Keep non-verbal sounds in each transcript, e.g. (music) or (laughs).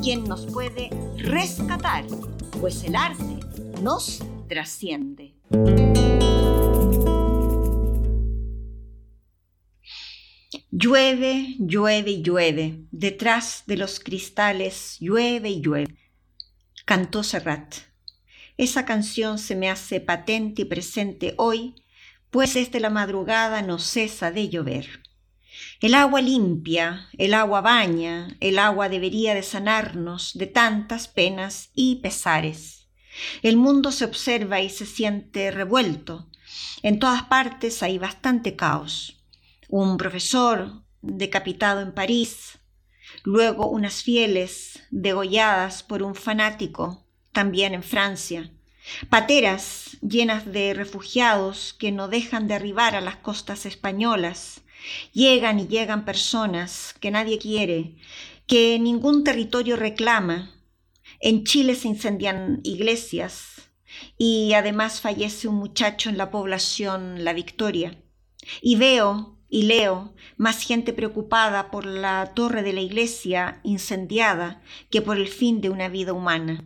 quien nos puede rescatar, pues el arte nos trasciende. Llueve, llueve y llueve, detrás de los cristales llueve y llueve. Cantó Serrat. Esa canción se me hace patente y presente hoy, pues desde la madrugada no cesa de llover. El agua limpia, el agua baña, el agua debería de sanarnos de tantas penas y pesares. El mundo se observa y se siente revuelto. En todas partes hay bastante caos. Un profesor decapitado en París, luego unas fieles degolladas por un fanático, también en Francia, pateras llenas de refugiados que no dejan de arribar a las costas españolas, Llegan y llegan personas que nadie quiere, que ningún territorio reclama. En Chile se incendian iglesias y además fallece un muchacho en la población La Victoria. Y veo y leo más gente preocupada por la torre de la iglesia incendiada que por el fin de una vida humana.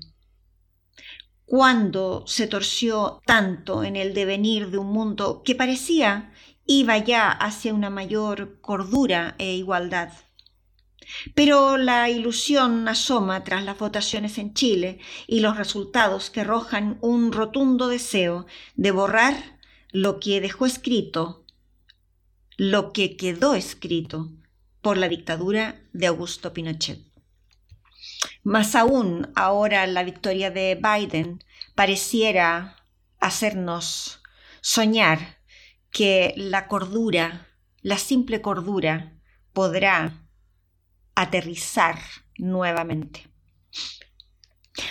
¿Cuándo se torció tanto en el devenir de un mundo que parecía iba ya hacia una mayor cordura e igualdad. Pero la ilusión asoma tras las votaciones en Chile y los resultados que arrojan un rotundo deseo de borrar lo que dejó escrito, lo que quedó escrito por la dictadura de Augusto Pinochet. Más aún, ahora la victoria de Biden pareciera hacernos soñar que la cordura, la simple cordura, podrá aterrizar nuevamente.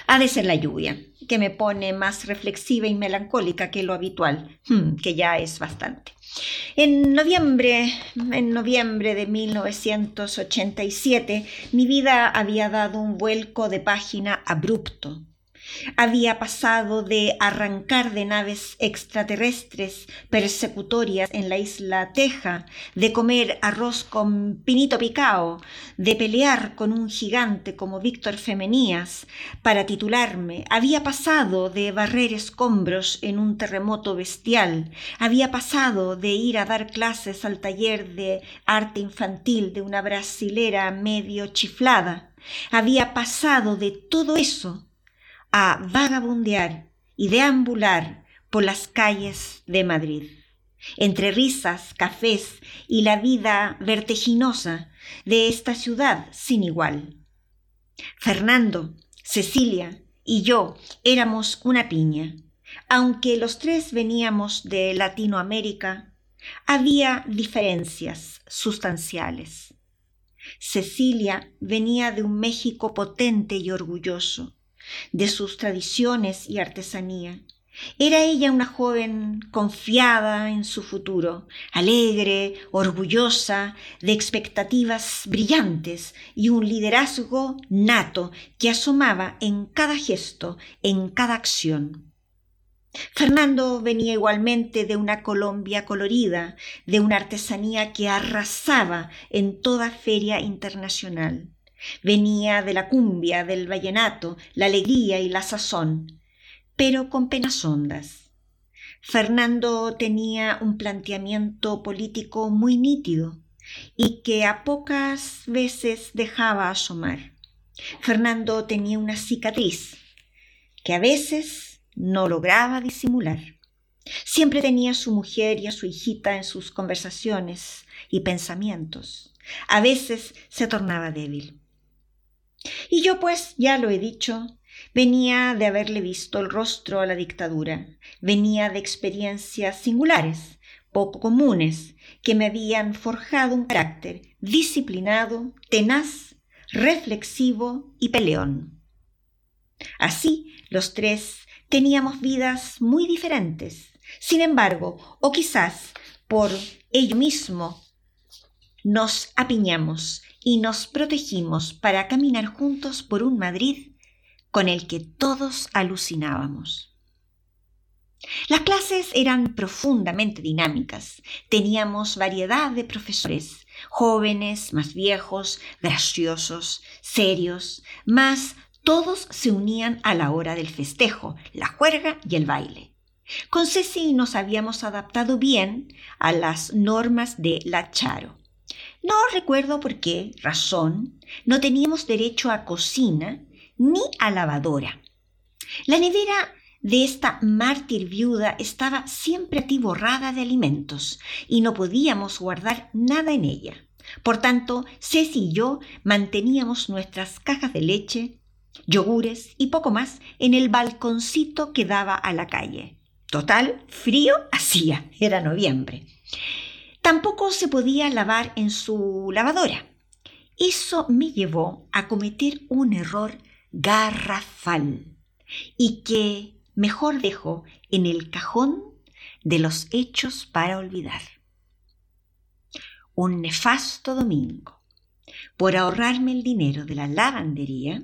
Ha de ser la lluvia, que me pone más reflexiva y melancólica que lo habitual, hmm, que ya es bastante. En noviembre, en noviembre de 1987, mi vida había dado un vuelco de página abrupto había pasado de arrancar de naves extraterrestres persecutorias en la isla Teja, de comer arroz con pinito picao, de pelear con un gigante como Víctor Femenías para titularme, había pasado de barrer escombros en un terremoto bestial, había pasado de ir a dar clases al taller de arte infantil de una brasilera medio chiflada, había pasado de todo eso a vagabundear y deambular por las calles de Madrid, entre risas, cafés y la vida vertiginosa de esta ciudad sin igual. Fernando, Cecilia y yo éramos una piña. Aunque los tres veníamos de Latinoamérica, había diferencias sustanciales. Cecilia venía de un México potente y orgulloso, de sus tradiciones y artesanía. Era ella una joven confiada en su futuro, alegre, orgullosa, de expectativas brillantes y un liderazgo nato que asomaba en cada gesto, en cada acción. Fernando venía igualmente de una Colombia colorida, de una artesanía que arrasaba en toda feria internacional. Venía de la cumbia, del vallenato, la alegría y la sazón, pero con penas hondas. Fernando tenía un planteamiento político muy nítido y que a pocas veces dejaba asomar. Fernando tenía una cicatriz que a veces no lograba disimular. Siempre tenía a su mujer y a su hijita en sus conversaciones y pensamientos. A veces se tornaba débil. Y yo pues, ya lo he dicho, venía de haberle visto el rostro a la dictadura, venía de experiencias singulares, poco comunes, que me habían forjado un carácter disciplinado, tenaz, reflexivo y peleón. Así, los tres teníamos vidas muy diferentes. Sin embargo, o quizás por ello mismo, nos apiñamos y nos protegimos para caminar juntos por un Madrid con el que todos alucinábamos. Las clases eran profundamente dinámicas. Teníamos variedad de profesores, jóvenes, más viejos, graciosos, serios, mas todos se unían a la hora del festejo, la juerga y el baile. Con Ceci nos habíamos adaptado bien a las normas de la Charo. No recuerdo por qué razón no teníamos derecho a cocina ni a lavadora. La nevera de esta mártir viuda estaba siempre atiborrada de alimentos y no podíamos guardar nada en ella. Por tanto, Ceci y yo manteníamos nuestras cajas de leche, yogures y poco más en el balconcito que daba a la calle. Total, frío hacía, era noviembre. Tampoco se podía lavar en su lavadora. Eso me llevó a cometer un error garrafal y que mejor dejo en el cajón de los hechos para olvidar. Un nefasto domingo, por ahorrarme el dinero de la lavandería,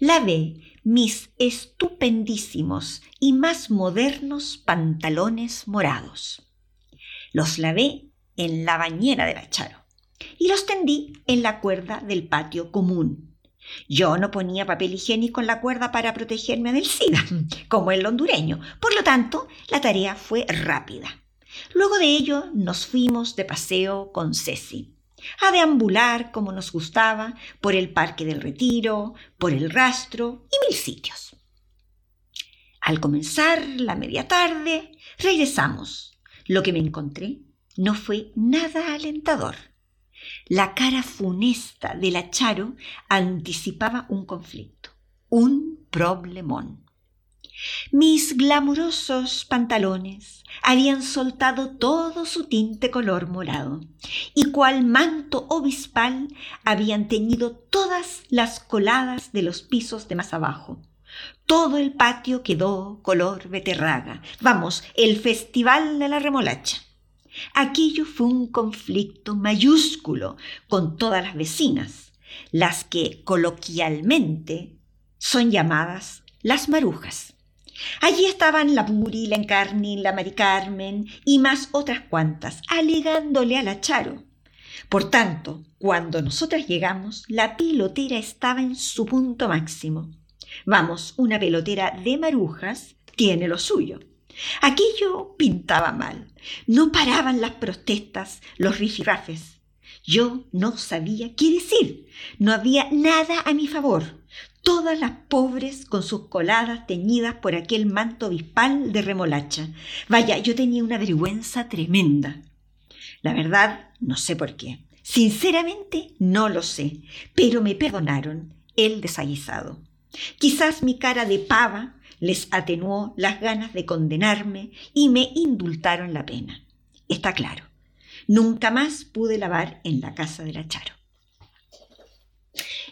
lavé mis estupendísimos y más modernos pantalones morados. Los lavé en la bañera de la Charo y los tendí en la cuerda del patio común yo no ponía papel higiénico en la cuerda para protegerme del SIDA, (laughs) como el hondureño. Por lo tanto, la tarea fue rápida. Luego de ello nos fuimos de paseo con Ceci, a deambular como nos gustaba por el Parque del Retiro, por el Rastro y mil sitios. Al comenzar la media tarde, regresamos. Lo que me encontré no fue nada alentador. La cara funesta de la Charo anticipaba un conflicto, un problemón. Mis glamurosos pantalones habían soltado todo su tinte color morado y cual manto obispal habían teñido todas las coladas de los pisos de más abajo. Todo el patio quedó color beterraga. Vamos, el festival de la remolacha. Aquello fue un conflicto mayúsculo con todas las vecinas, las que coloquialmente son llamadas las marujas. Allí estaban la Buri, la Encarni, la Mari Carmen y más otras cuantas, alegándole a la Charo. Por tanto, cuando nosotras llegamos, la pelotera estaba en su punto máximo. Vamos, una pelotera de marujas tiene lo suyo. Aquello pintaba mal. No paraban las protestas, los rifirrafes. Yo no sabía qué decir. No había nada a mi favor. Todas las pobres con sus coladas teñidas por aquel manto bispal de remolacha. Vaya, yo tenía una vergüenza tremenda. La verdad, no sé por qué. Sinceramente, no lo sé, pero me perdonaron el desaguisado. Quizás mi cara de pava les atenuó las ganas de condenarme y me indultaron la pena. Está claro, nunca más pude lavar en la casa de la Charo.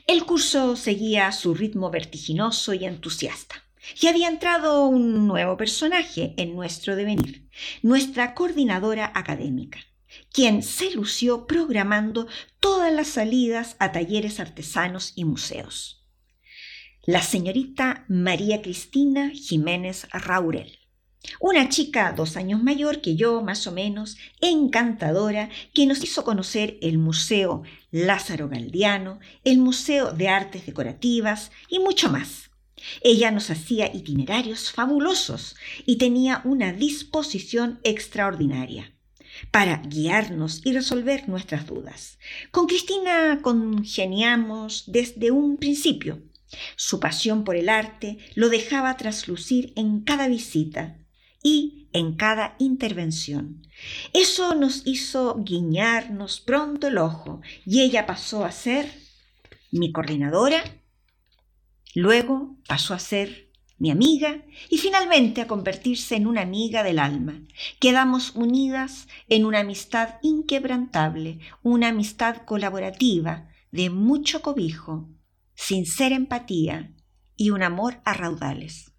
El curso seguía su ritmo vertiginoso y entusiasta. Y había entrado un nuevo personaje en nuestro devenir, nuestra coordinadora académica, quien se lució programando todas las salidas a talleres artesanos y museos la señorita María Cristina Jiménez Raurel. Una chica dos años mayor que yo, más o menos, encantadora, que nos hizo conocer el Museo Lázaro Galdiano, el Museo de Artes Decorativas y mucho más. Ella nos hacía itinerarios fabulosos y tenía una disposición extraordinaria para guiarnos y resolver nuestras dudas. Con Cristina congeniamos desde un principio su pasión por el arte lo dejaba traslucir en cada visita y en cada intervención. Eso nos hizo guiñarnos pronto el ojo y ella pasó a ser mi coordinadora, luego pasó a ser mi amiga y finalmente a convertirse en una amiga del alma. Quedamos unidas en una amistad inquebrantable, una amistad colaborativa, de mucho cobijo, sincera empatía y un amor a raudales.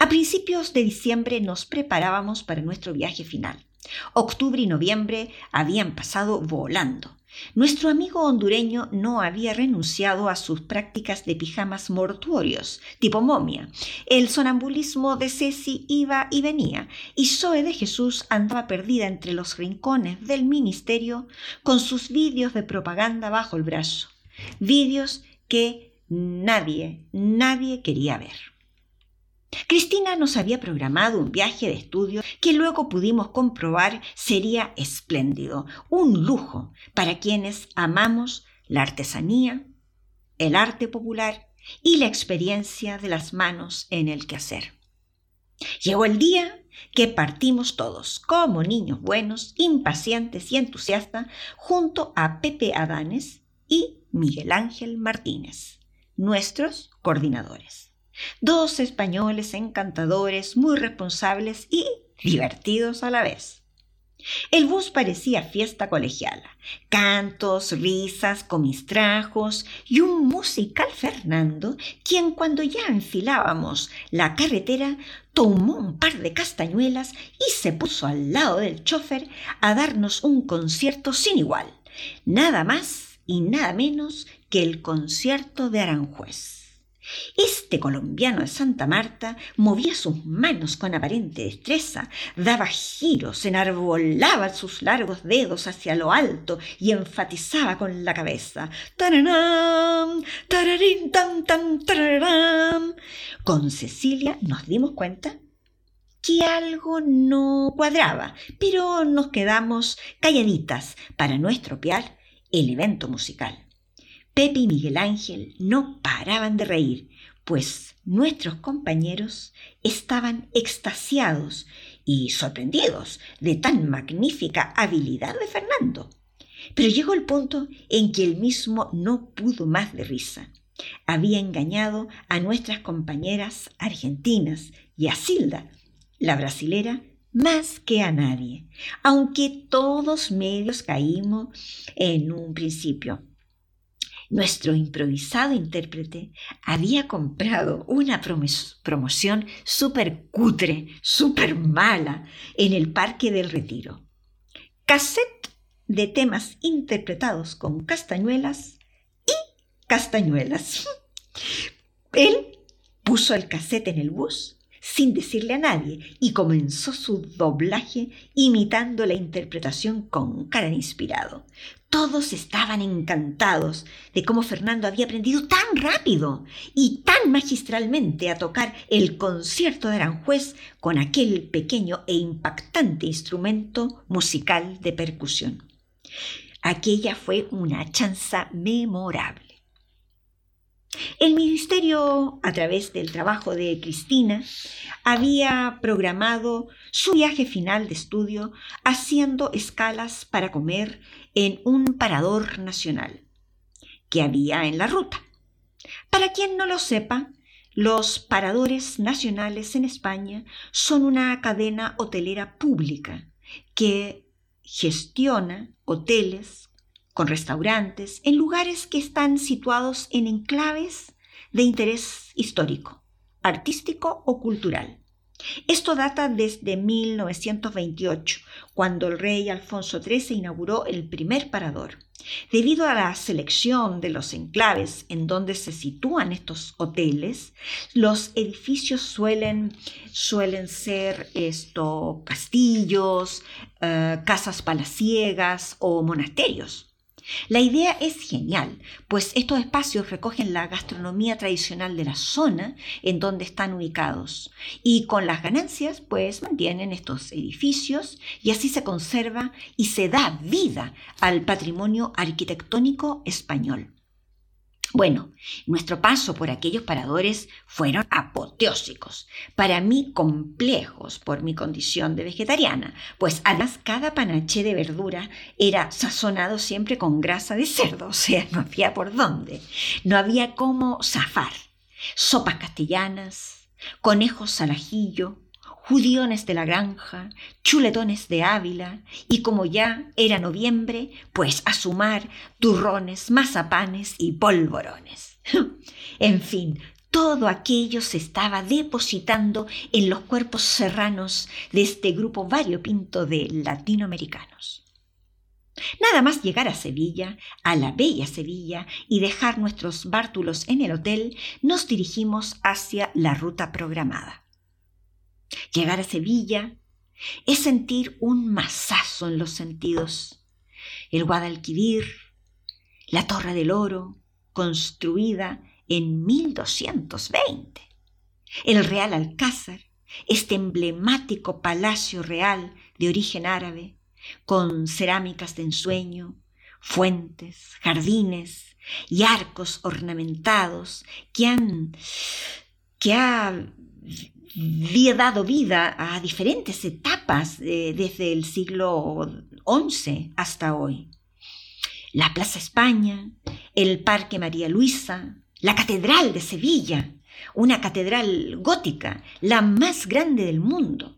A principios de diciembre nos preparábamos para nuestro viaje final. Octubre y noviembre habían pasado volando. Nuestro amigo hondureño no había renunciado a sus prácticas de pijamas mortuorios, tipo momia. El sonambulismo de Ceci iba y venía, y Zoe de Jesús andaba perdida entre los rincones del ministerio con sus vídeos de propaganda bajo el brazo. Vídeos que nadie, nadie quería ver. Cristina nos había programado un viaje de estudio que luego pudimos comprobar sería espléndido, un lujo para quienes amamos la artesanía, el arte popular y la experiencia de las manos en el quehacer. Llegó el día que partimos todos, como niños buenos, impacientes y entusiastas, junto a Pepe Adanes y Miguel Ángel Martínez, nuestros coordinadores. Dos españoles encantadores, muy responsables y divertidos a la vez. El bus parecía fiesta colegiala, cantos, risas, comistrajos y un musical Fernando, quien cuando ya enfilábamos la carretera tomó un par de castañuelas y se puso al lado del chofer a darnos un concierto sin igual, nada más y nada menos que el concierto de Aranjuez. Este colombiano de Santa Marta movía sus manos con aparente destreza, daba giros, enarbolaba sus largos dedos hacia lo alto y enfatizaba con la cabeza. Con Cecilia nos dimos cuenta que algo no cuadraba, pero nos quedamos calladitas para no estropear el evento musical. Pepe y Miguel Ángel no paraban de reír, pues nuestros compañeros estaban extasiados y sorprendidos de tan magnífica habilidad de Fernando. Pero llegó el punto en que él mismo no pudo más de risa. Había engañado a nuestras compañeras argentinas y a Silda, la brasilera, más que a nadie, aunque todos medios caímos en un principio. Nuestro improvisado intérprete había comprado una promoción súper cutre, súper mala, en el Parque del Retiro. Cassette de temas interpretados con castañuelas y castañuelas. (laughs) Él puso el cassette en el bus sin decirle a nadie y comenzó su doblaje imitando la interpretación con cara inspirado. Todos estaban encantados de cómo Fernando había aprendido tan rápido y tan magistralmente a tocar el concierto de Aranjuez con aquel pequeño e impactante instrumento musical de percusión. Aquella fue una chanza memorable. El ministerio, a través del trabajo de Cristina, había programado su viaje final de estudio haciendo escalas para comer en un parador nacional que había en la ruta. Para quien no lo sepa, los paradores nacionales en España son una cadena hotelera pública que gestiona hoteles con restaurantes en lugares que están situados en enclaves de interés histórico, artístico o cultural. Esto data desde 1928, cuando el rey Alfonso XIII inauguró el primer parador. Debido a la selección de los enclaves en donde se sitúan estos hoteles, los edificios suelen, suelen ser castillos, eh, casas palaciegas o monasterios. La idea es genial, pues estos espacios recogen la gastronomía tradicional de la zona en donde están ubicados y con las ganancias pues mantienen estos edificios y así se conserva y se da vida al patrimonio arquitectónico español. Bueno, nuestro paso por aquellos paradores fueron apoteósicos, para mí complejos por mi condición de vegetariana, pues además cada panache de verdura era sazonado siempre con grasa de cerdo, (laughs) o sea, no había por dónde, no había cómo zafar. Sopas castellanas, conejos al ajillo, judiones de la granja, chuletones de Ávila, y como ya era noviembre, pues a sumar turrones, mazapanes y polvorones. (laughs) en fin, todo aquello se estaba depositando en los cuerpos serranos de este grupo variopinto de latinoamericanos. Nada más llegar a Sevilla, a la bella Sevilla, y dejar nuestros bártulos en el hotel, nos dirigimos hacia la ruta programada. Llegar a Sevilla es sentir un masazo en los sentidos. El Guadalquivir, la Torre del Oro, construida en 1220. El Real Alcázar, este emblemático palacio real de origen árabe, con cerámicas de ensueño, fuentes, jardines y arcos ornamentados que han que ha dado vida a diferentes etapas desde el siglo XI hasta hoy. La Plaza España, el Parque María Luisa, la Catedral de Sevilla, una catedral gótica, la más grande del mundo,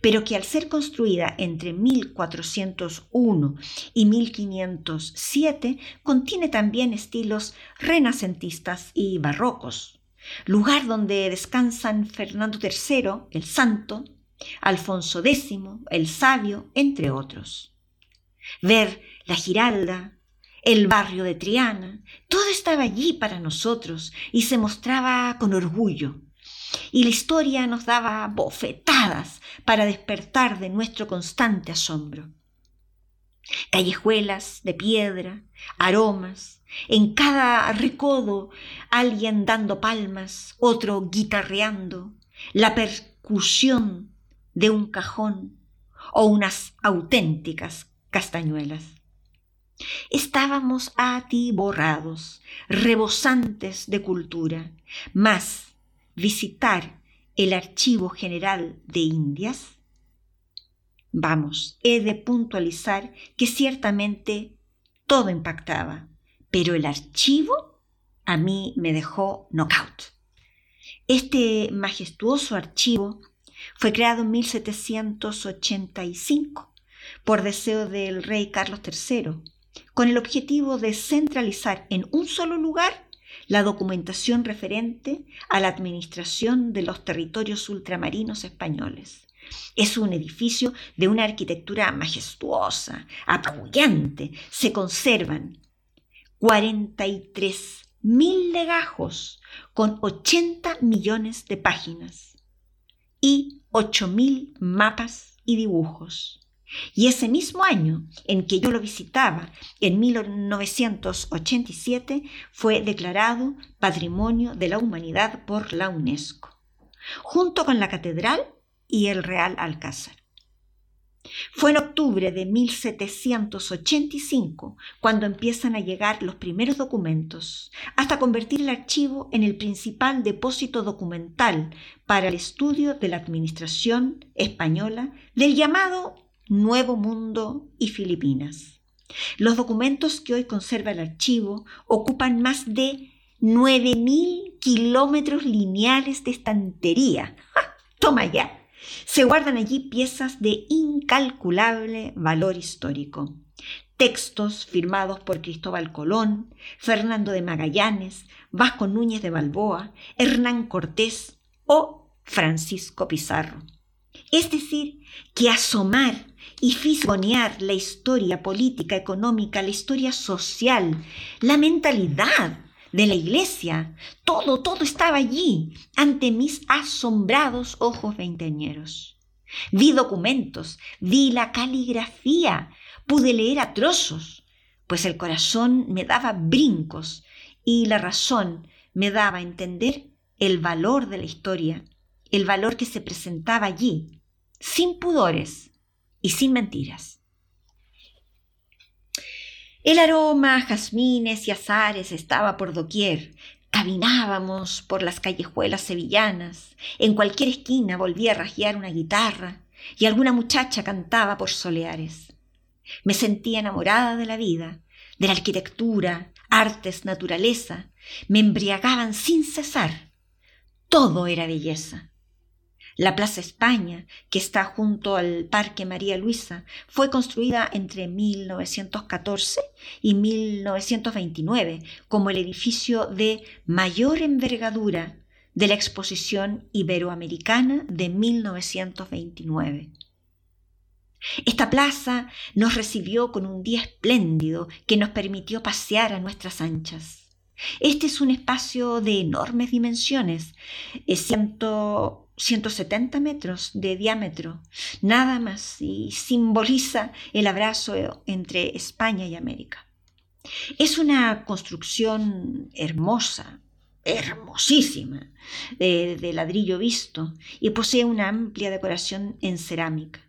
pero que al ser construida entre 1401 y 1507 contiene también estilos renacentistas y barrocos, lugar donde descansan Fernando III, el Santo, Alfonso X, el Sabio, entre otros. Ver la Giralda, el barrio de Triana, todo estaba allí para nosotros y se mostraba con orgullo, y la historia nos daba bofetadas para despertar de nuestro constante asombro. Callejuelas de piedra, aromas, en cada recodo alguien dando palmas, otro guitarreando, la percusión de un cajón o unas auténticas castañuelas. Estábamos atiborrados, rebosantes de cultura, más visitar el Archivo General de Indias? Vamos, he de puntualizar que ciertamente todo impactaba, pero el archivo a mí me dejó knockout. Este majestuoso archivo fue creado en 1785 por deseo del rey Carlos III, con el objetivo de centralizar en un solo lugar la documentación referente a la administración de los territorios ultramarinos españoles. Es un edificio de una arquitectura majestuosa, apabullante. Se conservan 43 mil legajos con 80 millones de páginas y 8 mil mapas y dibujos. Y ese mismo año en que yo lo visitaba, en 1987, fue declarado Patrimonio de la Humanidad por la UNESCO, junto con la Catedral y el Real Alcázar. Fue en octubre de 1785 cuando empiezan a llegar los primeros documentos, hasta convertir el archivo en el principal depósito documental para el estudio de la administración española del llamado Nuevo Mundo y Filipinas. Los documentos que hoy conserva el archivo ocupan más de 9.000 kilómetros lineales de estantería. Toma ya. Se guardan allí piezas de incalculable valor histórico. Textos firmados por Cristóbal Colón, Fernando de Magallanes, Vasco Núñez de Balboa, Hernán Cortés o Francisco Pizarro. Es decir, que asomar y fisgonear la historia política, económica, la historia social, la mentalidad de la iglesia, todo, todo estaba allí ante mis asombrados ojos veinteañeros. Vi documentos, vi la caligrafía, pude leer a trozos, pues el corazón me daba brincos y la razón me daba a entender el valor de la historia, el valor que se presentaba allí, sin pudores, y sin mentiras. El aroma a jazmines y azares estaba por doquier. Caminábamos por las callejuelas sevillanas. En cualquier esquina volvía a rajear una guitarra y alguna muchacha cantaba por soleares. Me sentía enamorada de la vida, de la arquitectura, artes, naturaleza. Me embriagaban sin cesar. Todo era belleza. La Plaza España, que está junto al Parque María Luisa, fue construida entre 1914 y 1929 como el edificio de mayor envergadura de la Exposición Iberoamericana de 1929. Esta plaza nos recibió con un día espléndido que nos permitió pasear a nuestras anchas. Este es un espacio de enormes dimensiones, es 170 metros de diámetro, nada más, y simboliza el abrazo entre España y América. Es una construcción hermosa, hermosísima, de, ladrillo visto, y posee una amplia decoración en cerámica.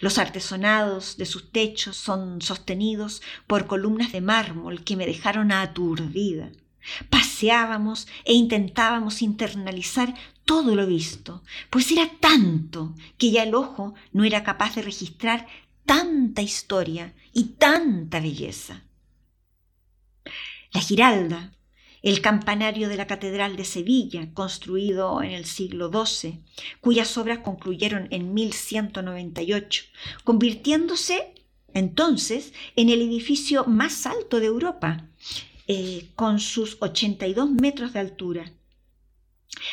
Los artesonados de sus techos son sostenidos por columnas de mármol que me dejaron aturdida. Paseábamos e intentábamos internalizar todo lo visto, pues era tanto que ya el ojo no era capaz de registrar tanta historia y tanta belleza. La Giralda, el campanario de la Catedral de Sevilla, construido en el siglo XII, cuyas obras concluyeron en 1198, convirtiéndose entonces en el edificio más alto de Europa, eh, con sus 82 metros de altura.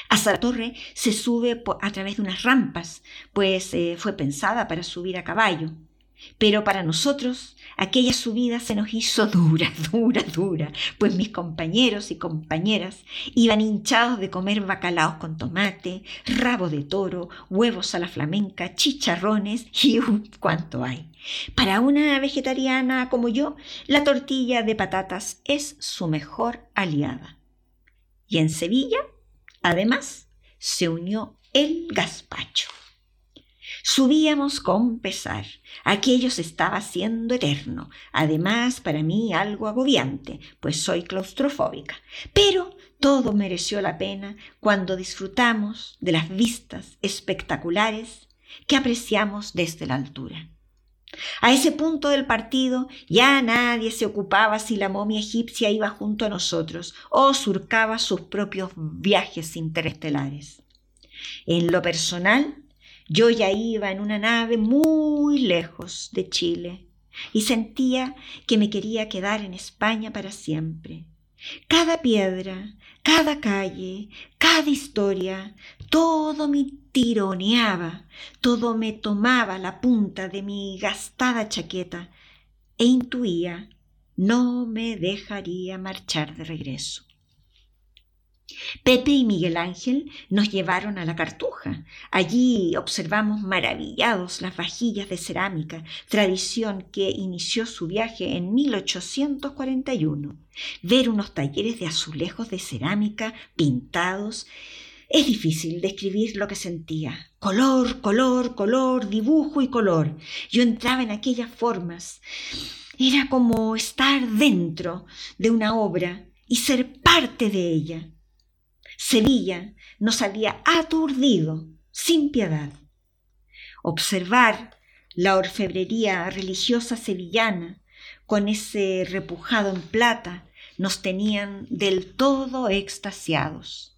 Hasta la torre se sube a través de unas rampas, pues eh, fue pensada para subir a caballo. Pero para nosotros aquella subida se nos hizo (laughs) dura, dura, dura, pues mis compañeros y compañeras iban hinchados de comer bacalaos con tomate, rabo de toro, huevos a la flamenca, chicharrones (laughs) y un cuanto hay. Para una vegetariana como yo, la tortilla de patatas es su mejor aliada. Y en Sevilla, además, se unió el gazpacho. Subíamos con pesar. Aquello se estaba haciendo eterno. Además, para mí algo agobiante, pues soy claustrofóbica. Pero todo mereció la pena cuando disfrutamos de las vistas espectaculares que apreciamos desde la altura. A ese punto del partido ya nadie se ocupaba si la momia egipcia iba junto a nosotros o surcaba sus propios viajes interestelares. En lo personal, yo ya iba en una nave muy lejos de Chile y sentía que me quería quedar en España para siempre. Cada piedra, cada calle, cada historia, todo me tironeaba, todo me tomaba la punta de mi gastada chaqueta e intuía no me dejaría marchar de regreso. Pepe y Miguel Ángel nos llevaron a la Cartuja. Allí observamos maravillados las vajillas de cerámica, tradición que inició su viaje en 1841. Ver unos talleres de azulejos de cerámica pintados es difícil describir lo que sentía. Color, color, color, dibujo y color. Yo entraba en aquellas formas. Era como estar dentro de una obra y ser parte de ella. Sevilla nos había aturdido sin piedad. Observar la orfebrería religiosa sevillana con ese repujado en plata nos tenían del todo extasiados.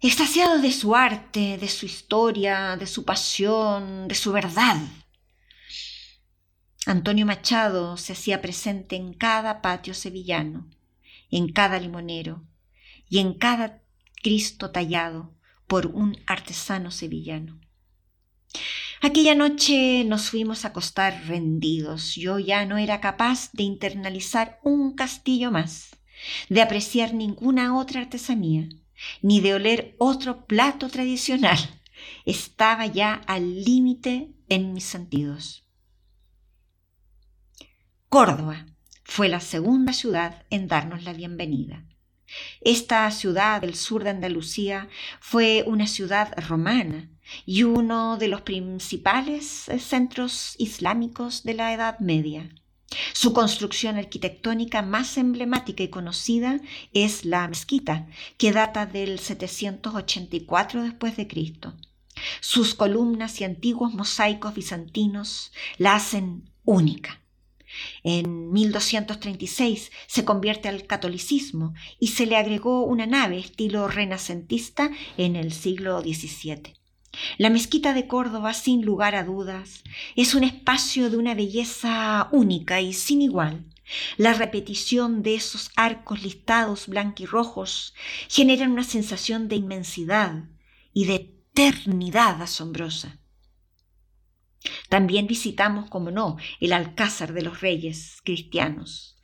Extasiados de su arte, de su historia, de su pasión, de su verdad. Antonio Machado se hacía presente en cada patio sevillano, en cada limonero, y en cada Cristo tallado por un artesano sevillano. Aquella noche nos fuimos a acostar rendidos. Yo ya no era capaz de internalizar un castillo más, de apreciar ninguna otra artesanía, ni de oler otro plato tradicional. (laughs) Estaba ya al límite en mis sentidos. Córdoba fue la segunda ciudad en darnos la bienvenida. Esta ciudad del sur de Andalucía fue una ciudad romana y uno de los principales centros islámicos de la Edad Media. Su construcción arquitectónica más emblemática y conocida es la mezquita, que data del 784 después de Cristo. Sus columnas y antiguos mosaicos bizantinos la hacen única. En 1236 se convierte al catolicismo y se le agregó una nave estilo renacentista en el siglo XVII. La mezquita de Córdoba, sin lugar a dudas, es un espacio de una belleza única y sin igual. La repetición de esos arcos listados blanquirrojos genera una sensación de inmensidad y de eternidad asombrosa. También visitamos, como no, el Alcázar de los Reyes cristianos.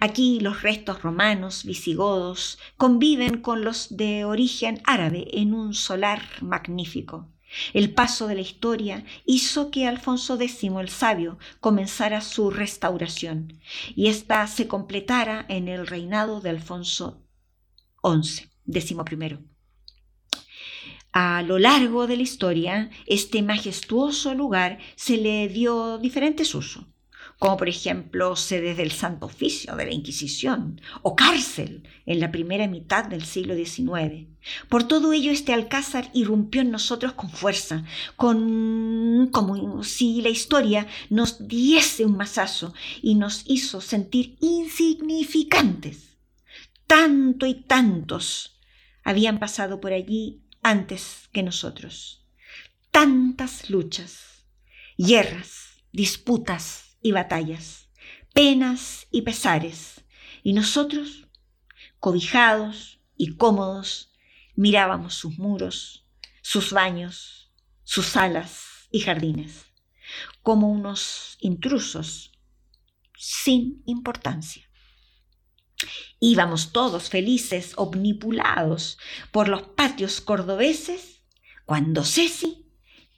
Aquí los restos romanos, visigodos, conviven con los de origen árabe en un solar magnífico. El paso de la historia hizo que Alfonso X el Sabio comenzara su restauración y ésta se completara en el reinado de Alfonso XI. A lo largo de la historia, este majestuoso lugar se le dio diferentes usos como por ejemplo sede del Santo Oficio de la Inquisición o cárcel en la primera mitad del siglo XIX. Por todo ello, este alcázar irrumpió en nosotros con fuerza, con como si la historia nos diese un mazazo y nos hizo sentir insignificantes. Tanto y tantos habían pasado por allí antes que nosotros. Tantas luchas, guerras, disputas, y batallas, penas y pesares, y nosotros, cobijados y cómodos, mirábamos sus muros, sus baños, sus salas y jardines, como unos intrusos sin importancia. Íbamos todos felices, omnipulados por los patios cordobeses, cuando Ceci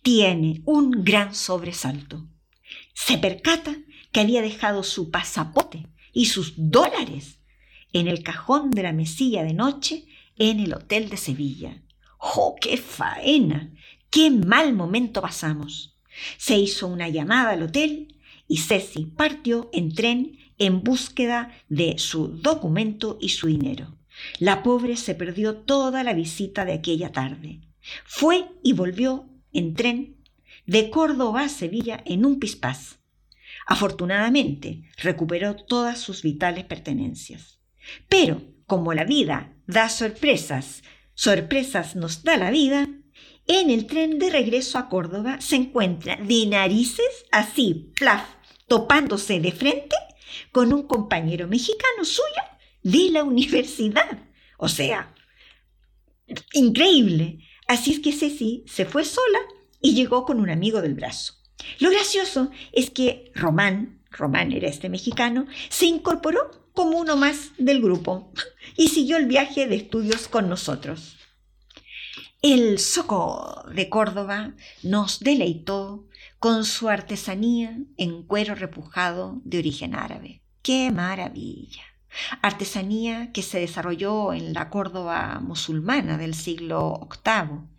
tiene un gran sobresalto se percata que había dejado su pasaporte y sus dólares en el cajón de la mesilla de noche en el hotel de Sevilla. ¡Oh, qué faena! ¡Qué mal momento pasamos! Se hizo una llamada al hotel y Ceci partió en tren en búsqueda de su documento y su dinero. La pobre se perdió toda la visita de aquella tarde. Fue y volvió en tren de Córdoba a Sevilla en un pispás. Afortunadamente, recuperó todas sus vitales pertenencias. Pero, como la vida da sorpresas, sorpresas nos da la vida, en el tren de regreso a Córdoba se encuentra de narices, así, plaf, topándose de frente con un compañero mexicano suyo de la universidad. O sea, increíble. Así es que Ceci se fue sola y llegó con un amigo del brazo. Lo gracioso es que Román, Román era este mexicano, se incorporó como uno más del grupo (laughs) y siguió el viaje de estudios con nosotros. El Soco de Córdoba nos deleitó con su artesanía en cuero repujado de origen árabe. ¡Qué maravilla! Artesanía que se desarrolló en la Córdoba musulmana del siglo VIII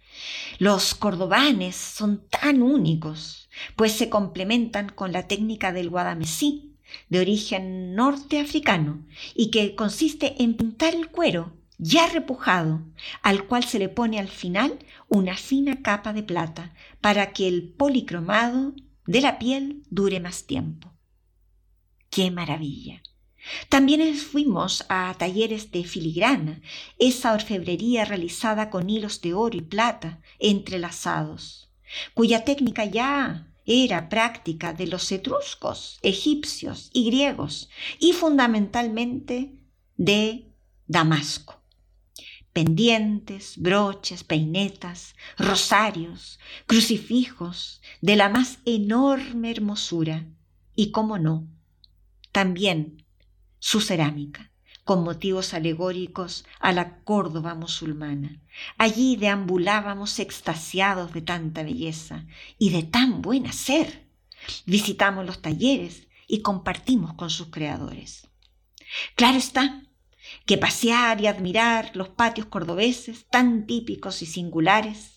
los cordobanes son tan únicos, pues se complementan con la técnica del guadamesí, de origen norteafricano, y que consiste en pintar el cuero ya repujado, al cual se le pone al final una fina capa de plata para que el policromado de la piel dure más tiempo. ¡Qué maravilla! También fuimos a talleres de filigrana, esa orfebrería realizada con hilos de oro y plata entrelazados, cuya técnica ya era práctica de los etruscos, egipcios y griegos, y fundamentalmente de Damasco. Pendientes, broches, peinetas, rosarios, crucifijos de la más enorme hermosura, y, cómo no, también su cerámica, con motivos alegóricos a la Córdoba musulmana. Allí deambulábamos extasiados de tanta belleza y de tan buen hacer. Visitamos los talleres y compartimos con sus creadores. Claro está que pasear y admirar los patios cordobeses tan típicos y singulares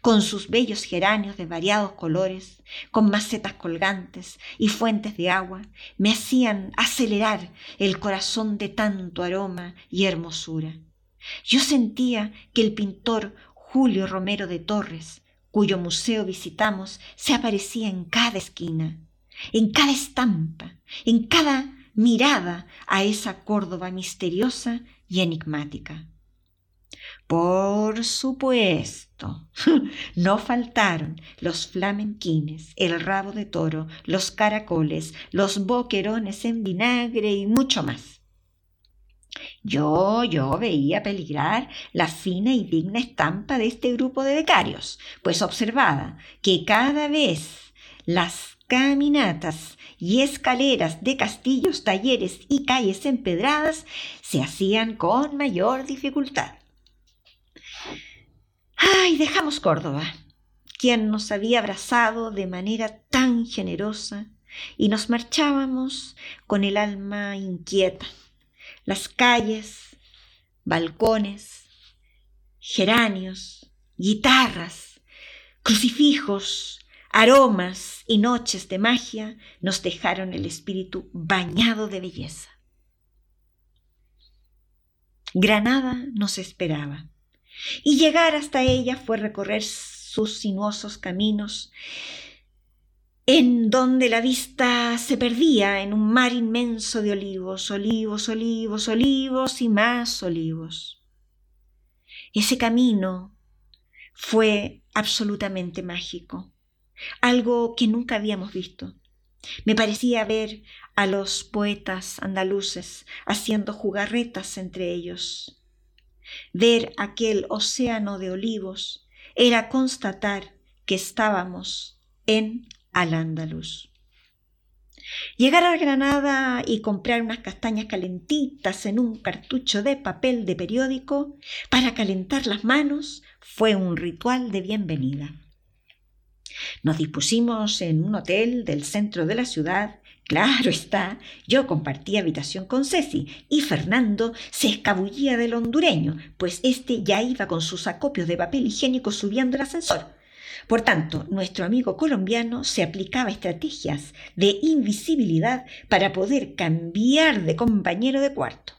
con sus bellos geranios de variados colores, con macetas colgantes y fuentes de agua, me hacían acelerar el corazón de tanto aroma y hermosura. Yo sentía que el pintor Julio Romero de Torres, cuyo museo visitamos, se aparecía en cada esquina, en cada estampa, en cada mirada a esa Córdoba misteriosa y enigmática. Por supuesto, (laughs) no faltaron los flamenquines, el rabo de toro, los caracoles, los boquerones en vinagre y mucho más. Yo, yo veía peligrar la fina y digna estampa de este grupo de becarios, pues observaba que cada vez las caminatas y escaleras de castillos, talleres y calles empedradas se hacían con mayor dificultad. ¡Ay, dejamos Córdoba! quien nos había abrazado de manera tan generosa, y nos marchábamos con el alma inquieta. Las calles, balcones, geranios, guitarras, crucifijos, aromas y noches de magia nos dejaron el espíritu bañado de belleza. Granada nos esperaba y llegar hasta ella fue recorrer sus sinuosos caminos, en donde la vista se perdía en un mar inmenso de olivos, olivos, olivos, olivos y más olivos. Ese camino fue absolutamente mágico, algo que nunca habíamos visto. Me parecía ver a los poetas andaluces haciendo jugarretas entre ellos, Ver aquel océano de olivos era constatar que estábamos en Al-Ándalus. Llegar a Granada y comprar unas castañas calentitas en un cartucho de papel de periódico para calentar las manos fue un ritual de bienvenida. Nos dispusimos en un hotel del centro de la ciudad Claro está, yo compartía habitación con Ceci y Fernando se escabullía del hondureño, pues éste ya iba con sus acopios de papel higiénico subiendo el ascensor. Por tanto, nuestro amigo colombiano se aplicaba estrategias de invisibilidad para poder cambiar de compañero de cuarto.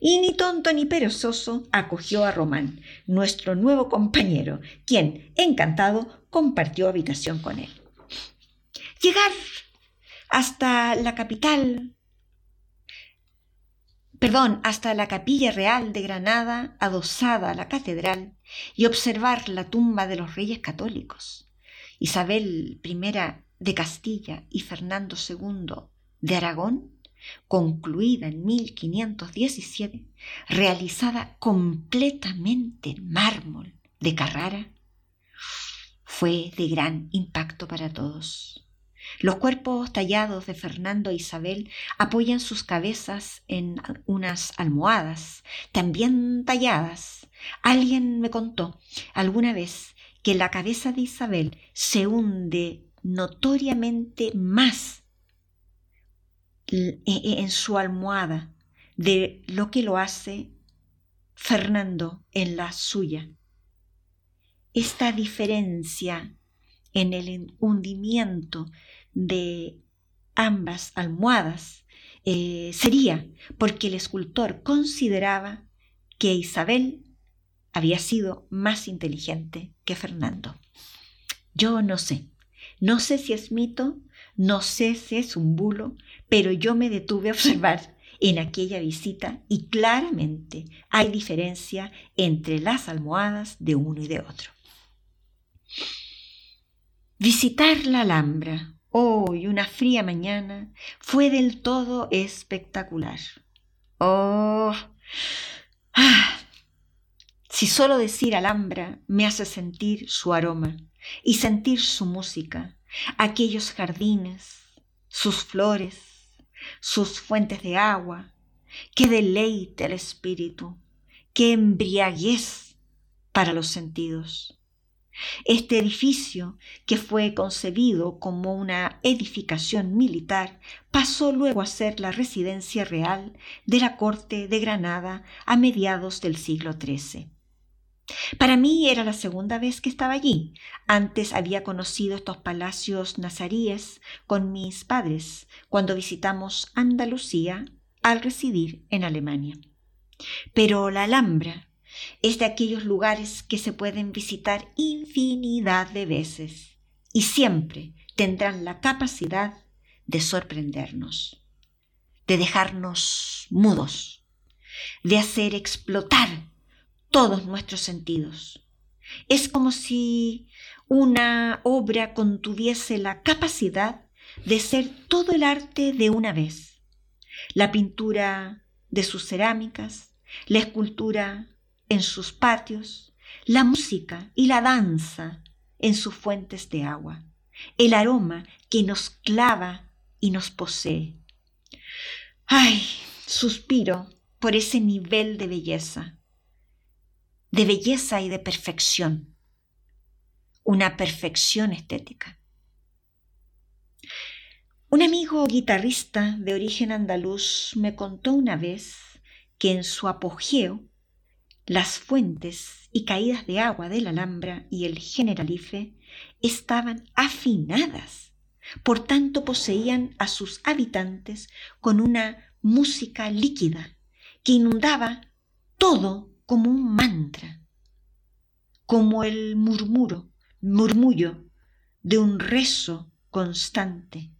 Y ni tonto ni perezoso acogió a Román, nuestro nuevo compañero, quien, encantado, compartió habitación con él. Llegar hasta la capital, perdón, hasta la capilla real de Granada, adosada a la catedral, y observar la tumba de los reyes católicos, Isabel I de Castilla y Fernando II de Aragón, concluida en 1517, realizada completamente en mármol de Carrara, fue de gran impacto para todos. Los cuerpos tallados de Fernando e Isabel apoyan sus cabezas en unas almohadas, también talladas. Alguien me contó alguna vez que la cabeza de Isabel se hunde notoriamente más e, e, en su almohada de lo que lo hace Fernando en la suya. Esta diferencia en el hundimiento de ambas almohadas eh, sería porque el escultor consideraba que Isabel había sido más inteligente que Fernando. Yo no sé, no sé si es mito, no sé si es un bulo, pero yo me detuve a observar en aquella visita y claramente hay diferencia entre las almohadas de uno y de otro. Visitar la Alhambra Hoy, una fría mañana, fue del todo espectacular. Oh, ah, si solo decir Alhambra me hace sentir su aroma y sentir su música, aquellos jardines, sus flores, sus fuentes de agua, qué deleite el espíritu, qué embriaguez para los sentidos. Este edificio, que fue concebido como una edificación militar, pasó luego a ser la residencia real de la corte de Granada a mediados del siglo XIII. Para mí era la segunda vez que estaba allí. Antes había conocido estos palacios nazaríes con mis padres cuando visitamos Andalucía al residir en Alemania. Pero la Alhambra, es de aquellos lugares que se pueden visitar infinidad de veces y siempre tendrán la capacidad de sorprendernos, de dejarnos mudos, de hacer explotar todos nuestros sentidos. Es como si una obra contuviese la capacidad de ser todo el arte de una vez. La pintura de sus cerámicas, la escultura en sus patios, la música y la danza en sus fuentes de agua, el aroma que nos clava y nos posee. Ay, suspiro por ese nivel de belleza, de belleza y de perfección, una perfección estética. Un amigo guitarrista de origen andaluz me contó una vez que en su apogeo las fuentes y caídas de agua de la Alhambra y el Generalife estaban afinadas, por tanto poseían a sus habitantes con una música líquida que inundaba todo como un mantra, como el murmuro, murmullo de un rezo constante.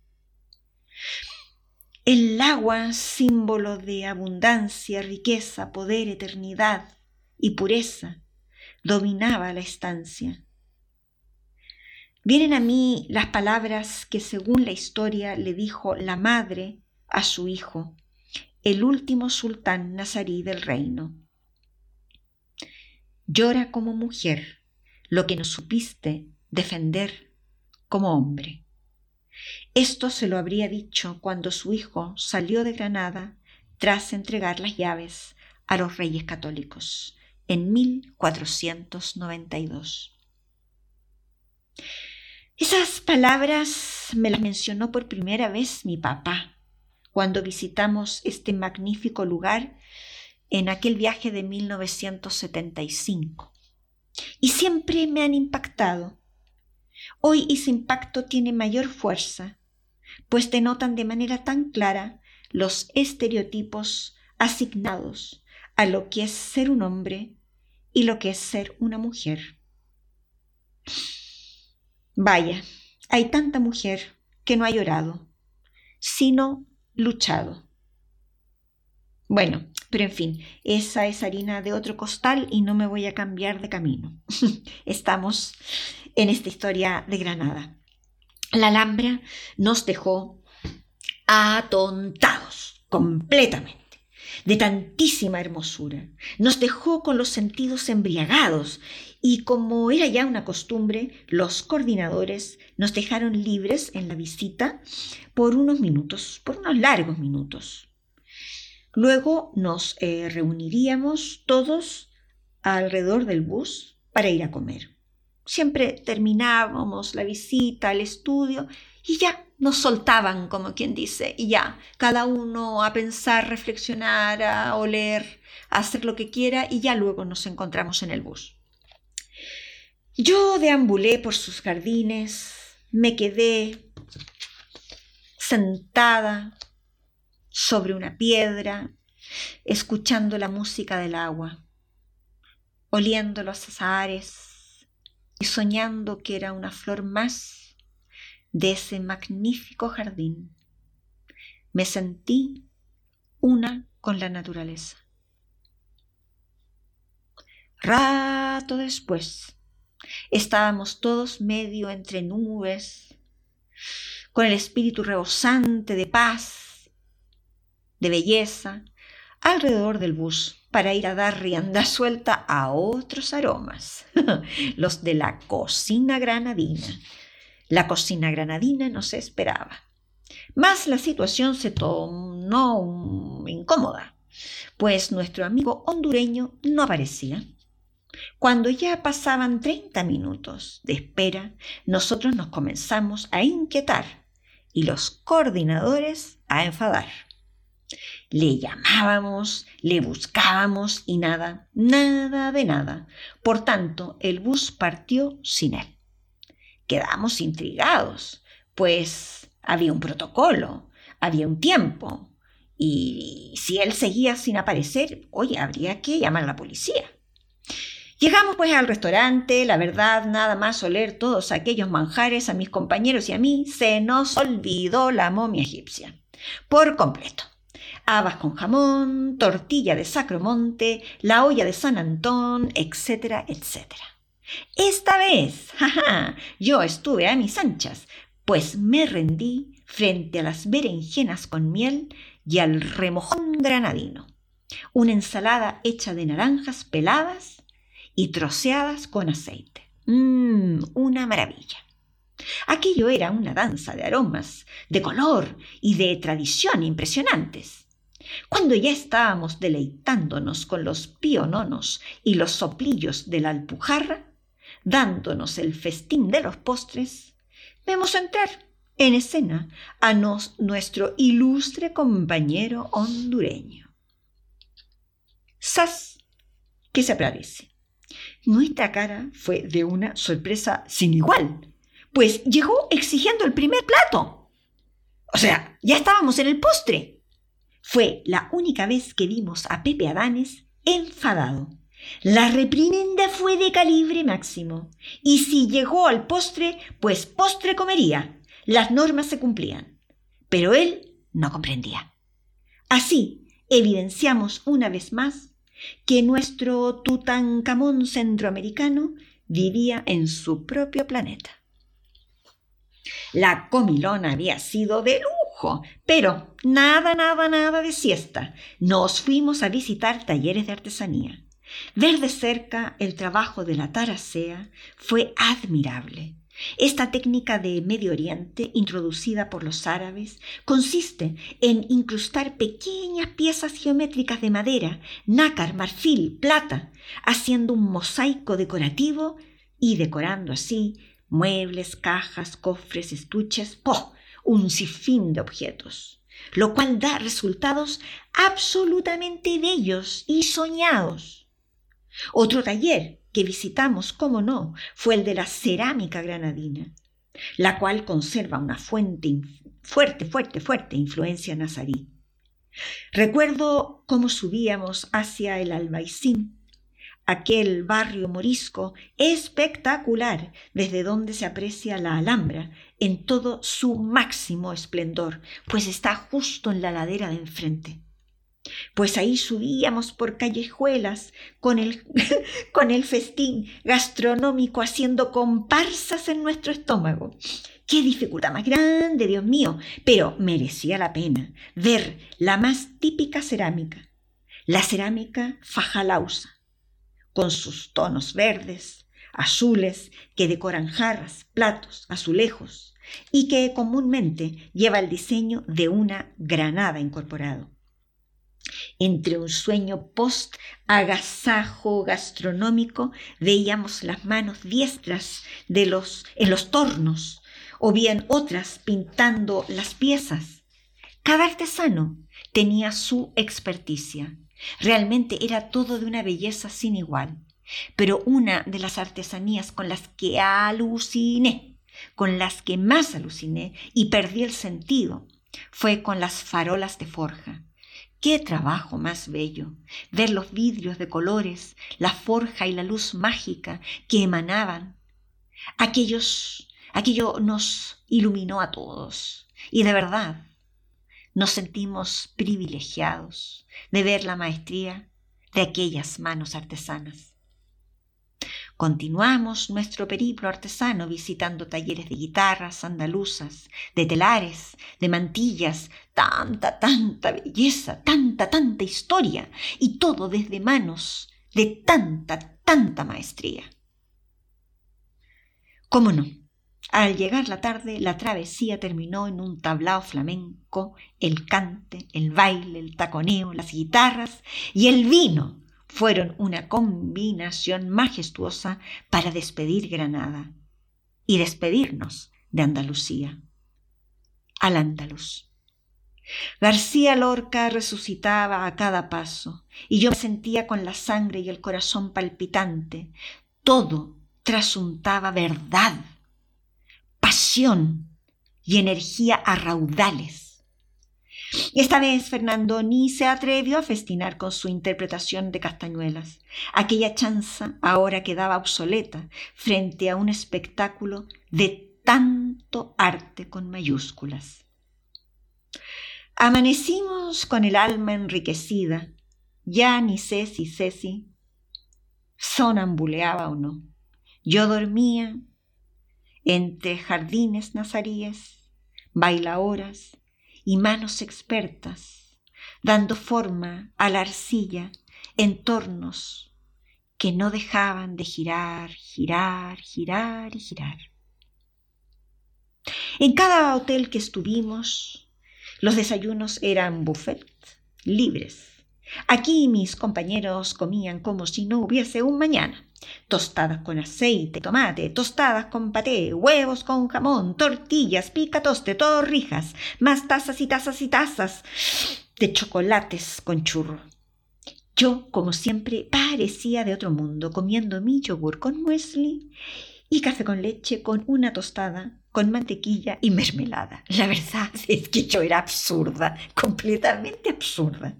El agua, símbolo de abundancia, riqueza, poder, eternidad, y pureza dominaba la estancia. Vienen a mí las palabras que según la historia le dijo la madre a su hijo, el último sultán nazarí del reino. Llora como mujer lo que no supiste defender como hombre. Esto se lo habría dicho cuando su hijo salió de Granada tras entregar las llaves a los reyes católicos en 1492. Esas palabras me las mencionó por primera vez mi papá cuando visitamos este magnífico lugar en aquel viaje de 1975. Y siempre me han impactado. Hoy ese impacto tiene mayor fuerza, pues denotan de manera tan clara los estereotipos asignados a lo que es ser un hombre y lo que es ser una mujer. Vaya, hay tanta mujer que no ha llorado, sino luchado. Bueno, pero en fin, esa es harina de otro costal y no me voy a cambiar de camino. (laughs) Estamos en esta historia de Granada. La Alhambra nos dejó atontados completamente de tantísima hermosura. Nos dejó con los sentidos embriagados y como era ya una costumbre, los coordinadores nos dejaron libres en la visita por unos minutos, por unos largos minutos. Luego nos eh, reuniríamos todos alrededor del bus para ir a comer. Siempre terminábamos la visita al estudio y ya nos soltaban, como quien dice, y ya, cada uno a pensar, reflexionar, a oler, a hacer lo que quiera, y ya luego nos encontramos en el bus. Yo deambulé por sus jardines, me quedé sentada sobre una piedra, escuchando la música del agua, oliendo los azahares y soñando que era una flor más de ese magnífico jardín. Me sentí una con la naturaleza. Rato después, estábamos todos medio entre nubes, con el espíritu rebosante de paz, de belleza, alrededor del bus para ir a dar rienda suelta a otros aromas, (laughs) los de la cocina granadina, la cocina granadina no se esperaba. Más la situación se tornó incómoda, pues nuestro amigo hondureño no aparecía. Cuando ya pasaban 30 minutos de espera, nosotros nos comenzamos a inquietar y los coordinadores a enfadar. Le llamábamos, le buscábamos y nada, nada de nada. Por tanto, el bus partió sin él quedamos intrigados, pues había un protocolo, había un tiempo, y si él seguía sin aparecer, oye, habría que llamar a la policía. Llegamos pues al restaurante, la verdad, nada más oler todos aquellos manjares a mis compañeros y a mí, se nos olvidó la momia egipcia. Por completo. habas con jamón, tortilla de Sacromonte, la olla de San Antón, etcétera, etcétera. Esta vez, (laughs) jaja, yo estuve a mis anchas, pues me rendí frente a las berenjenas con miel y al remojón granadino. Una ensalada hecha de naranjas peladas y troceadas con aceite. Mmm, una maravilla. Aquello era una danza de aromas, de color y de tradición impresionantes. Cuando ya estábamos deleitándonos con los piononos y los soplillos de la alpujarra, dándonos el festín de los postres, vemos entrar en escena a nuestro ilustre compañero hondureño. ¡Sas! ¿Qué se aparece? Nuestra cara fue de una sorpresa sin igual, pues llegó exigiendo el primer plato. O sea, ya estábamos en el postre. Fue la única vez que vimos a Pepe Adanes enfadado. La reprimenda fue de calibre máximo, y si llegó al postre, pues postre comería. Las normas se cumplían. Pero él no comprendía. Así evidenciamos una vez más que nuestro Tutankamón centroamericano vivía en su propio planeta. La comilona había sido de lujo, pero nada, nada, nada de siesta. Nos fuimos a visitar talleres de artesanía. Ver de cerca el trabajo de la taracea fue admirable. Esta técnica de Medio Oriente, introducida por los árabes, consiste en incrustar pequeñas piezas geométricas de madera, nácar, marfil, plata, haciendo un mosaico decorativo y decorando así muebles, cajas, cofres, estuches, ¡oh! un sinfín de objetos, lo cual da resultados absolutamente bellos y soñados. Otro taller que visitamos, como no, fue el de la cerámica granadina, la cual conserva una fuente fuerte, fuerte, fuerte influencia nazarí. Recuerdo cómo subíamos hacia el Albaicín, aquel barrio morisco espectacular desde donde se aprecia la Alhambra en todo su máximo esplendor, pues está justo en la ladera de enfrente. Pues ahí subíamos por callejuelas con el, (laughs) con el festín gastronómico haciendo comparsas en nuestro estómago. Qué dificultad más grande, Dios mío, pero merecía la pena ver la más típica cerámica, la cerámica fajalausa, con sus tonos verdes, azules, que decoran jarras, platos, azulejos, y que comúnmente lleva el diseño de una granada incorporado entre un sueño post-agasajo gastronómico veíamos las manos diestras de los, en los tornos, o bien otras pintando las piezas. Cada artesano tenía su experticia. Realmente era todo de una belleza sin igual. Pero una de las artesanías con las que aluciné, con las que más aluciné y perdí el sentido, fue con las farolas de forja. Qué trabajo más bello, ver los vidrios de colores, la forja y la luz mágica que emanaban. Aquellos, aquello nos iluminó a todos y de verdad nos sentimos privilegiados de ver la maestría de aquellas manos artesanas. Continuamos nuestro periplo artesano visitando talleres de guitarras andaluzas, de telares, de mantillas, tanta, tanta belleza, tanta, tanta historia, y todo desde manos de tanta, tanta maestría. ¿Cómo no? Al llegar la tarde, la travesía terminó en un tablao flamenco, el cante, el baile, el taconeo, las guitarras y el vino fueron una combinación majestuosa para despedir Granada y despedirnos de Andalucía. Al andaluz. García Lorca resucitaba a cada paso y yo me sentía con la sangre y el corazón palpitante. Todo trasuntaba verdad, pasión y energía a raudales esta vez Fernando ni se atrevió a festinar con su interpretación de Castañuelas. Aquella chanza ahora quedaba obsoleta frente a un espectáculo de tanto arte con mayúsculas. Amanecimos con el alma enriquecida. Ya ni sé si Ceci sonambuleaba o no. Yo dormía entre jardines nazaríes, bailaoras y manos expertas, dando forma a la arcilla en tornos que no dejaban de girar, girar, girar y girar. En cada hotel que estuvimos, los desayunos eran buffet libres. Aquí mis compañeros comían como si no hubiese un mañana. Tostadas con aceite, tomate, tostadas con paté, huevos con jamón, tortillas, picatoste, torrijas, más tazas y tazas y tazas de chocolates con churro. Yo, como siempre, parecía de otro mundo, comiendo mi yogur con muesli y café con leche con una tostada, con mantequilla y mermelada. La verdad es que yo era absurda, completamente absurda.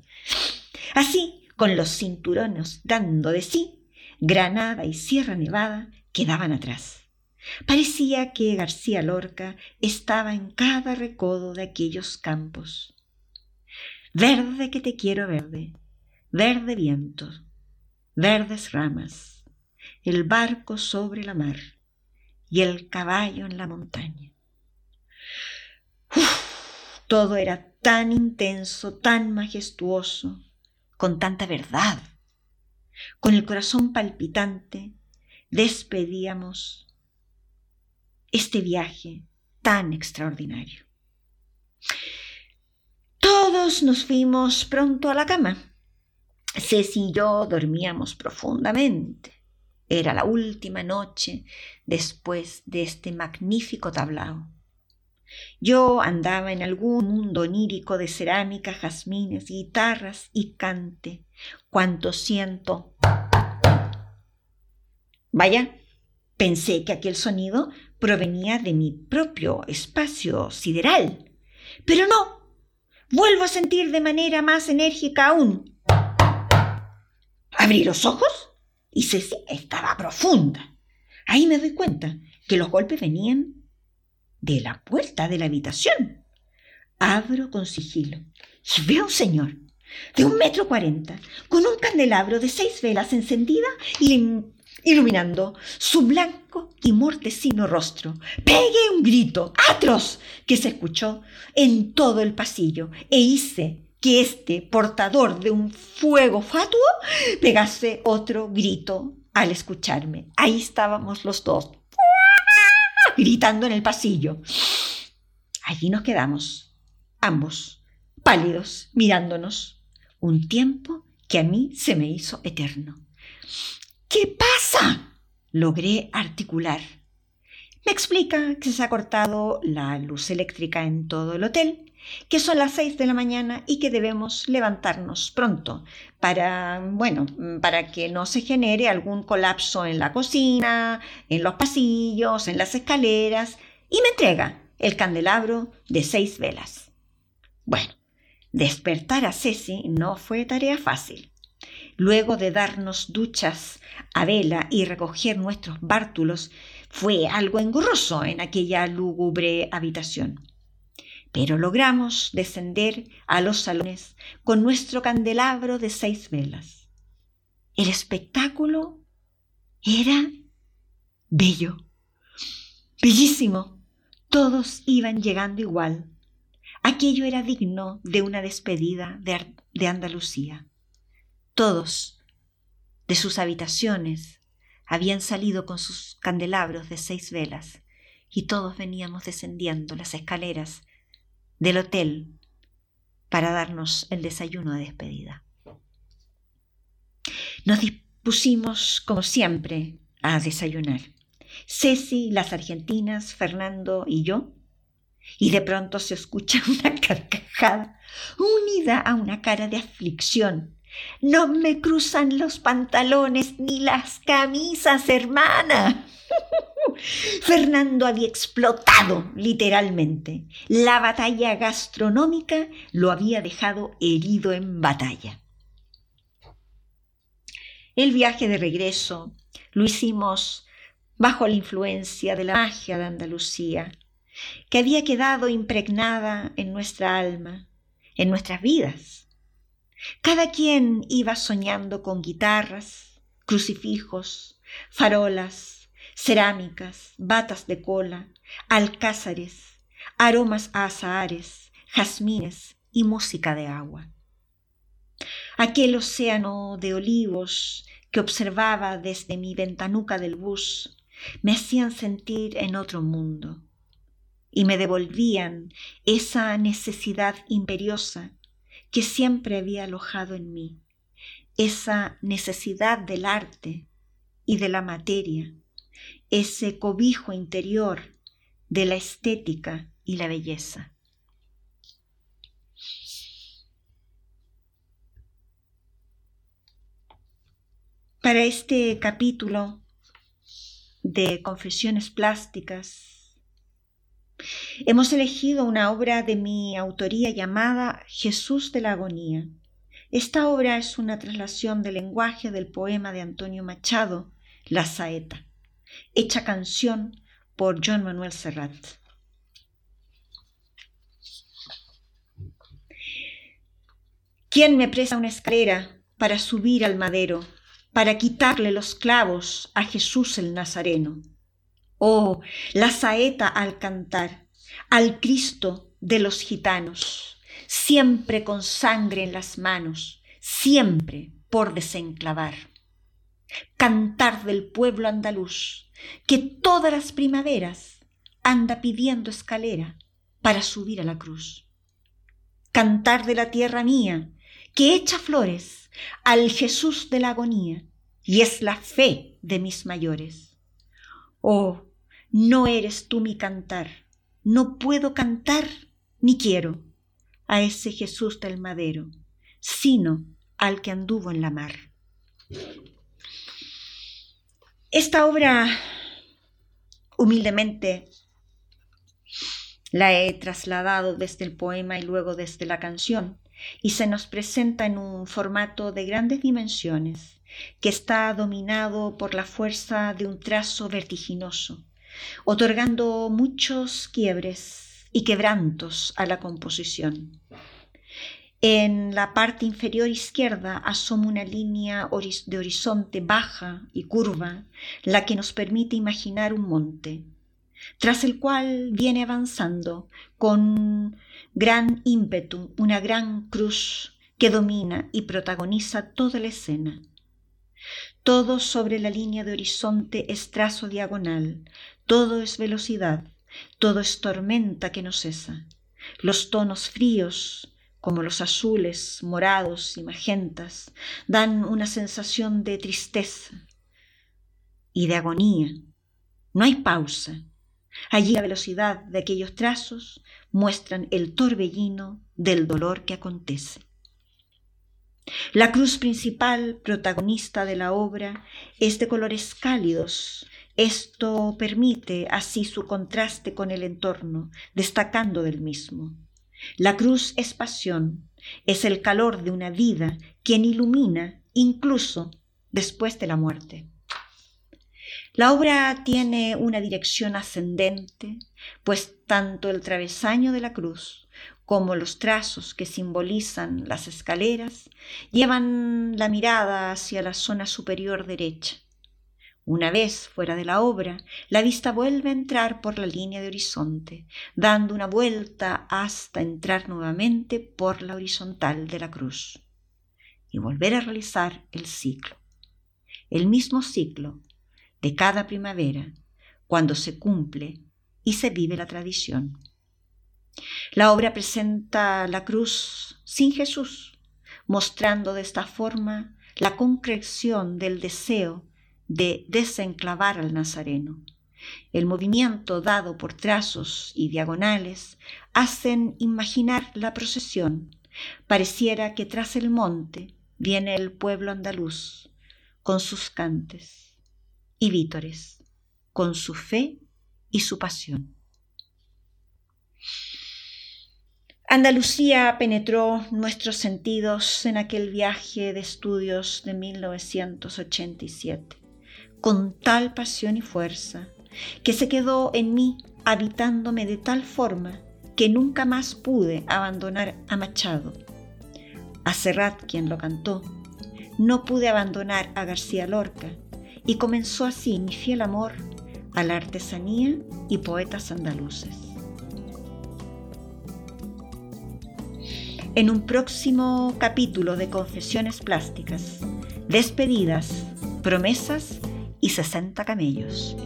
Así, con los cinturones dando de sí, Granada y Sierra Nevada quedaban atrás. Parecía que García Lorca estaba en cada recodo de aquellos campos. Verde que te quiero verde, verde viento, verdes ramas, el barco sobre la mar y el caballo en la montaña. todo era tan intenso, tan majestuoso, con tanta verdad. Con el corazón palpitante, despedíamos este viaje tan extraordinario. Todos nos fuimos pronto a la cama. Ceci y yo dormíamos profundamente. Era la última noche después de este magnífico tablao. Yo andaba en algún mundo onírico de cerámica, jazmines, guitarras y cante, cuanto siento. Vaya, pensé que aquel sonido provenía de mi propio espacio sideral. Pero no, vuelvo a sentir de manera más enérgica aún Abrí los ojos y Ceci estaba profunda. Ahí me doy cuenta que los golpes venían de la puerta de la habitación. Abro con sigilo y veo un señor de un metro cuarenta, con un candelabro de seis velas encendida iluminando su blanco y mortecino rostro. Pegué un grito atroz que se escuchó en todo el pasillo e hice que este portador de un fuego fatuo pegase otro grito al escucharme. Ahí estábamos los dos, gritando en el pasillo. Allí nos quedamos, ambos, pálidos, mirándonos, un tiempo que a mí se me hizo eterno. ¿Qué pasa? logré articular. Me explica que se ha cortado la luz eléctrica en todo el hotel que son las seis de la mañana y que debemos levantarnos pronto para, bueno, para que no se genere algún colapso en la cocina, en los pasillos, en las escaleras, y me entrega el candelabro de seis velas. Bueno, despertar a Ceci no fue tarea fácil. Luego de darnos duchas a vela y recoger nuestros bártulos, fue algo engorroso en aquella lúgubre habitación pero logramos descender a los salones con nuestro candelabro de seis velas. El espectáculo era bello, bellísimo. Todos iban llegando igual. Aquello era digno de una despedida de, de Andalucía. Todos, de sus habitaciones, habían salido con sus candelabros de seis velas y todos veníamos descendiendo las escaleras del hotel para darnos el desayuno de despedida. Nos dispusimos, como siempre, a desayunar. Ceci, las argentinas, Fernando y yo. Y de pronto se escucha (laughs) una carcajada unida a una cara de aflicción. No me cruzan los pantalones ni las camisas, hermana. (laughs) Fernando había explotado literalmente. La batalla gastronómica lo había dejado herido en batalla. El viaje de regreso lo hicimos bajo la influencia de la magia de Andalucía, que había quedado impregnada en nuestra alma, en nuestras vidas. Cada quien iba soñando con guitarras, crucifijos, farolas, cerámicas, batas de cola, alcázares, aromas a azahares, jazmines y música de agua. Aquel océano de olivos que observaba desde mi ventanuca del bus me hacían sentir en otro mundo y me devolvían esa necesidad imperiosa que siempre había alojado en mí, esa necesidad del arte y de la materia, ese cobijo interior de la estética y la belleza. Para este capítulo de Confesiones Plásticas, hemos elegido una obra de mi autoría llamada Jesús de la Agonía. Esta obra es una traslación del lenguaje del poema de Antonio Machado, La Saeta, hecha canción por John Manuel Serrat. ¿Quién me presta una escalera para subir al madero? para quitarle los clavos a Jesús el Nazareno. Oh, la saeta al cantar, al Cristo de los gitanos, siempre con sangre en las manos, siempre por desenclavar. Cantar del pueblo andaluz, que todas las primaveras anda pidiendo escalera para subir a la cruz. Cantar de la tierra mía, que echa flores al Jesús de la agonía, y es la fe de mis mayores. Oh, no eres tú mi cantar, no puedo cantar ni quiero a ese Jesús del madero, sino al que anduvo en la mar. Esta obra, humildemente, la he trasladado desde el poema y luego desde la canción, y se nos presenta en un formato de grandes dimensiones, que está dominado por la fuerza de un trazo vertiginoso, otorgando muchos quiebres y quebrantos a la composición. En la parte inferior izquierda asoma una línea de horizonte baja y curva, la que nos permite imaginar un monte, tras el cual viene avanzando con gran ímpetu una gran cruz que domina y protagoniza toda la escena. Todo sobre la línea de horizonte es trazo diagonal, todo es velocidad, todo es tormenta que no cesa. Los tonos fríos, como los azules, morados y magentas, dan una sensación de tristeza y de agonía. No hay pausa. Allí la velocidad de aquellos trazos muestran el torbellino del dolor que acontece. La cruz principal, protagonista de la obra, es de colores cálidos. Esto permite así su contraste con el entorno, destacando del mismo. La cruz es pasión, es el calor de una vida quien ilumina incluso después de la muerte. La obra tiene una dirección ascendente, pues tanto el travesaño de la cruz como los trazos que simbolizan las escaleras, llevan la mirada hacia la zona superior derecha. Una vez fuera de la obra, la vista vuelve a entrar por la línea de horizonte, dando una vuelta hasta entrar nuevamente por la horizontal de la cruz y volver a realizar el ciclo. El mismo ciclo de cada primavera, cuando se cumple y se vive la tradición. La obra presenta la cruz sin Jesús, mostrando de esta forma la concreción del deseo de desenclavar al Nazareno. El movimiento dado por trazos y diagonales hacen imaginar la procesión. Pareciera que tras el monte viene el pueblo andaluz con sus cantes y vítores, con su fe y su pasión. Andalucía penetró nuestros sentidos en aquel viaje de estudios de 1987, con tal pasión y fuerza, que se quedó en mí habitándome de tal forma que nunca más pude abandonar a Machado. A Serrat, quien lo cantó, no pude abandonar a García Lorca, y comenzó así mi fiel amor a la artesanía y poetas andaluces. En un próximo capítulo de Confesiones Plásticas, despedidas, promesas y 60 camellos.